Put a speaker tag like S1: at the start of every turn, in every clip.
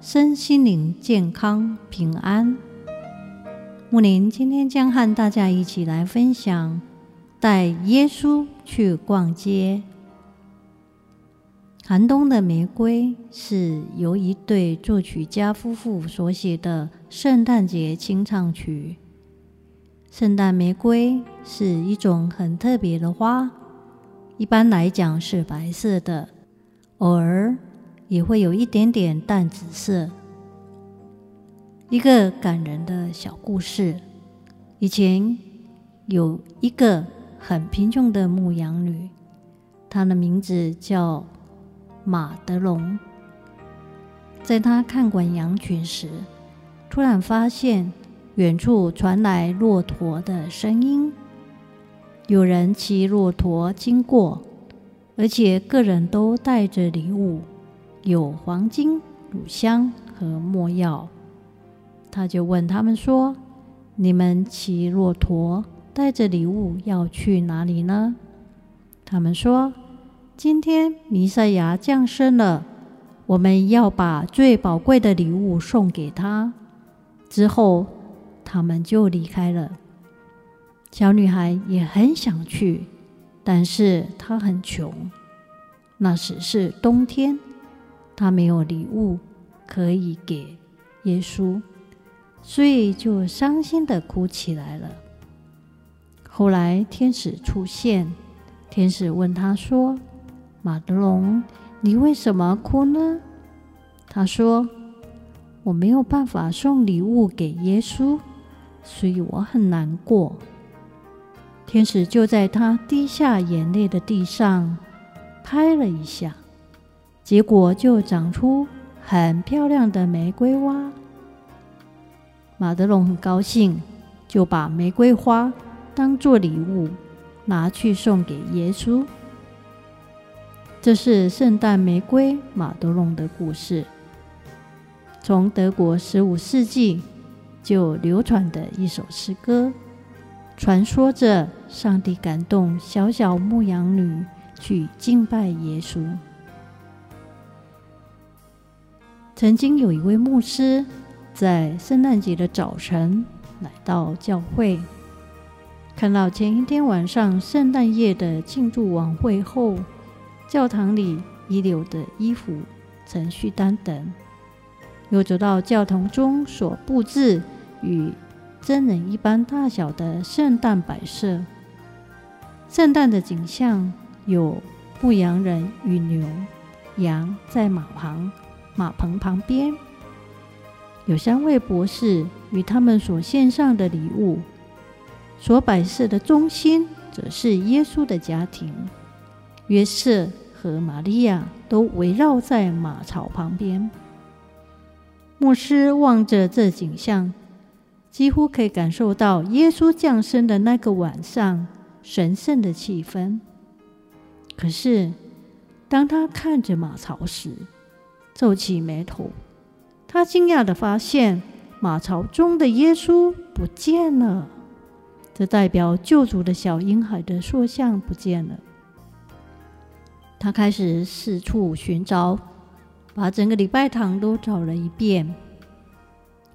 S1: 身心灵健康平安。木林今天将和大家一起来分享带耶稣去逛街。寒冬的玫瑰是由一对作曲家夫妇所写的圣诞节清唱曲。圣诞玫瑰是一种很特别的花，一般来讲是白色的，偶尔。也会有一点点淡紫色。一个感人的小故事：以前有一个很贫穷的牧羊女，她的名字叫马德龙。在她看管羊群时，突然发现远处传来骆驼的声音，有人骑骆驼经过，而且个人都带着礼物。有黄金、乳香和没药，他就问他们说：“你们骑骆驼带着礼物要去哪里呢？”他们说：“今天弥赛亚降生了，我们要把最宝贵的礼物送给他。”之后，他们就离开了。小女孩也很想去，但是她很穷，那时是冬天。他没有礼物可以给耶稣，所以就伤心的哭起来了。后来天使出现，天使问他说：“马德龙，你为什么哭呢？”他说：“我没有办法送礼物给耶稣，所以我很难过。”天使就在他滴下眼泪的地上拍了一下。结果就长出很漂亮的玫瑰花。马德龙很高兴，就把玫瑰花当做礼物拿去送给耶稣。这是圣诞玫瑰马德龙的故事，从德国十五世纪就流传的一首诗歌，传说着上帝感动小小牧羊女去敬拜耶稣。曾经有一位牧师在圣诞节的早晨来到教会，看到前一天晚上圣诞夜的庆祝晚会后，教堂里遗留的衣服、程序单等，又走到教堂中所布置与真人一般大小的圣诞摆设。圣诞的景象有牧羊人与牛、羊在马旁。马棚旁边有三位博士与他们所献上的礼物，所摆设的中心则是耶稣的家庭，约瑟和玛利亚都围绕在马槽旁边。牧师望着这景象，几乎可以感受到耶稣降生的那个晚上神圣的气氛。可是，当他看着马槽时，皱起眉头，他惊讶地发现马槽中的耶稣不见了，这代表救主的小婴孩的塑像不见了。他开始四处寻找，把整个礼拜堂都找了一遍，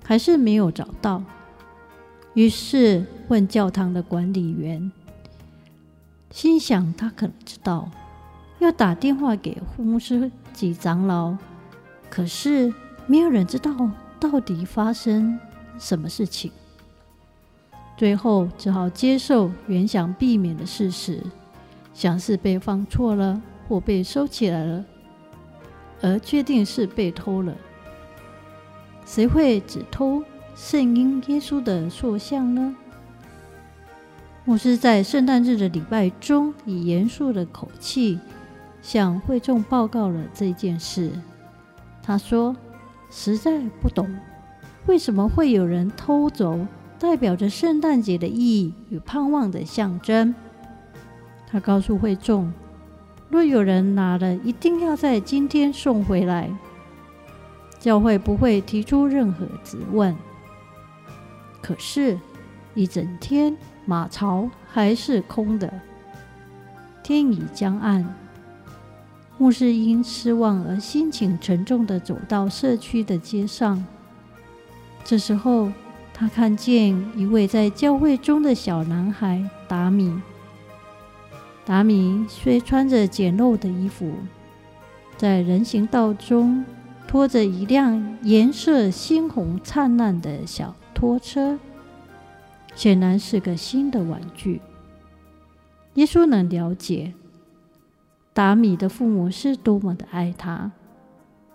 S1: 还是没有找到。于是问教堂的管理员，心想他可能知道，要打电话给牧师及长老。可是没有人知道到底发生什么事情，最后只好接受原想避免的事实，想是被放错了或被收起来了，而确定是被偷了。谁会只偷圣婴耶稣的塑像呢？牧师在圣诞日的礼拜中，以严肃的口气向会众报告了这件事。他说：“实在不懂，为什么会有人偷走代表着圣诞节的意义与盼望的象征。他告诉会众，若有人拿了，一定要在今天送回来。教会不会提出任何质问。可是，一整天马槽还是空的。天已将暗，牧师因失望而心情沉重地走到社区的街上。这时候，他看见一位在教会中的小男孩达米。达米虽穿着简陋的衣服，在人行道中拖着一辆颜色鲜红灿烂的小拖车，显然是个新的玩具。耶稣能了解达米的父母是多么的爱他，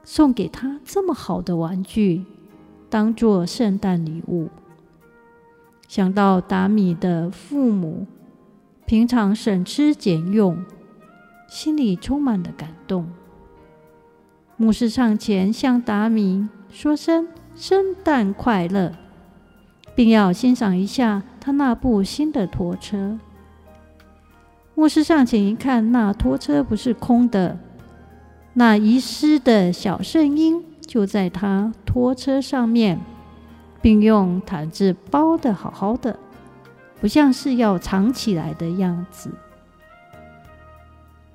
S1: 送给他这么好的玩具，当做圣诞礼物。想到达米的父母平常省吃俭用，心里充满了感动。牧师上前向达米说声“圣诞快乐”，并要欣赏一下他那部新的拖车。牧师上前一看，那拖车不是空的，那遗失的小圣婴就在他拖车上面，并用毯子包得好好的，不像是要藏起来的样子。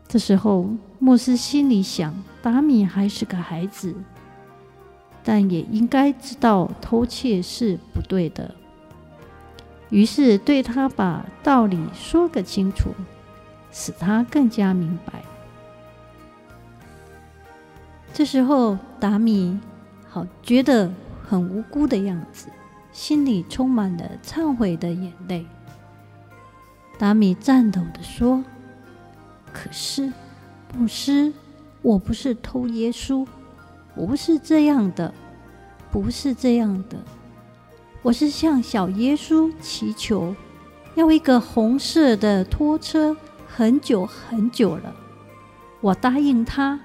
S1: 这时候，牧师心里想：达米还是个孩子，但也应该知道偷窃是不对的，于是对他把道理说个清楚。使他更加明白。这时候，达米好觉得很无辜的样子，心里充满了忏悔的眼泪。达米颤抖地说：“可是，牧师，我不是偷耶稣，我不是这样的，不是这样的。我是向小耶稣祈求，要一个红色的拖车。”很久很久了，我答应他，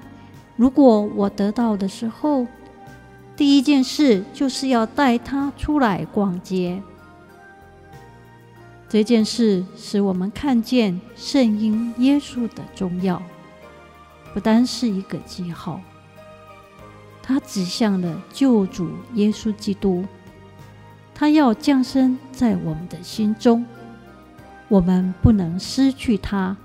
S1: 如果我得到的时候，第一件事就是要带他出来逛街。这件事使我们看见圣婴耶稣的重要，不单是一个记号，它指向了救主耶稣基督，他要降生在我们的心中。我们不能失去他，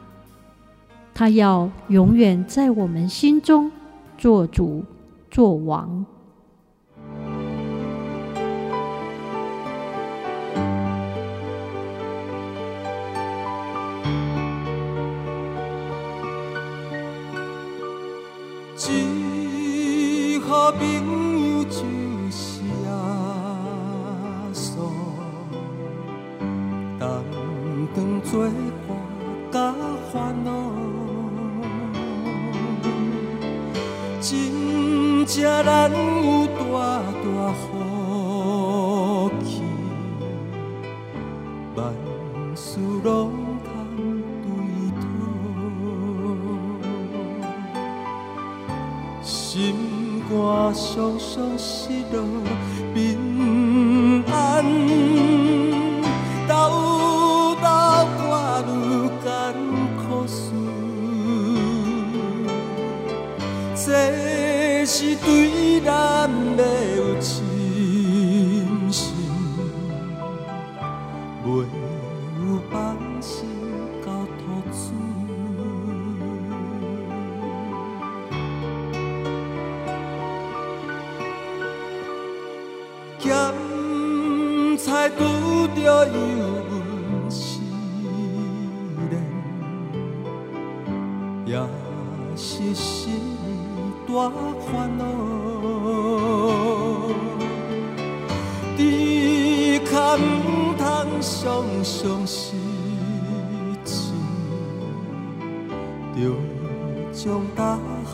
S1: 他要永远在我们心中做主做王。
S2: 万事拢通对妥，心肝伤伤失落，平安斗斗看愈艰苦事，这是对咱的有情。拄着油温时冷，也是心。大烦恼，只可唔通伤伤心情，就将大项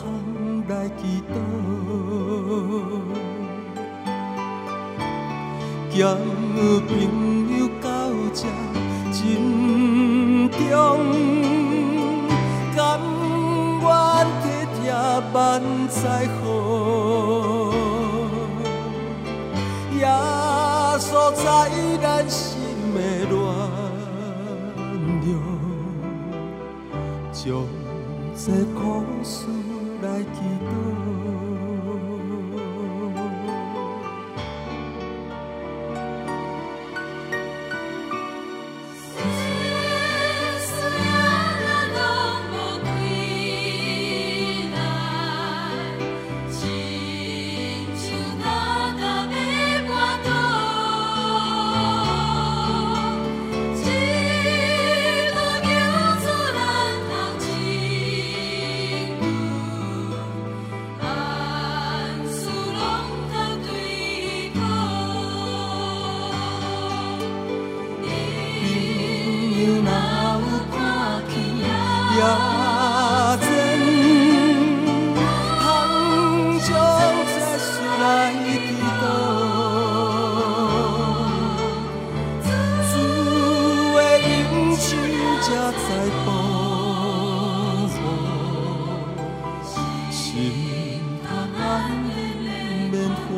S2: 来祈祷，咸朋友到这，心中感恩皆爹万载好，也所在咱心的暖流，将这苦事来祈祷。心通安宁，免。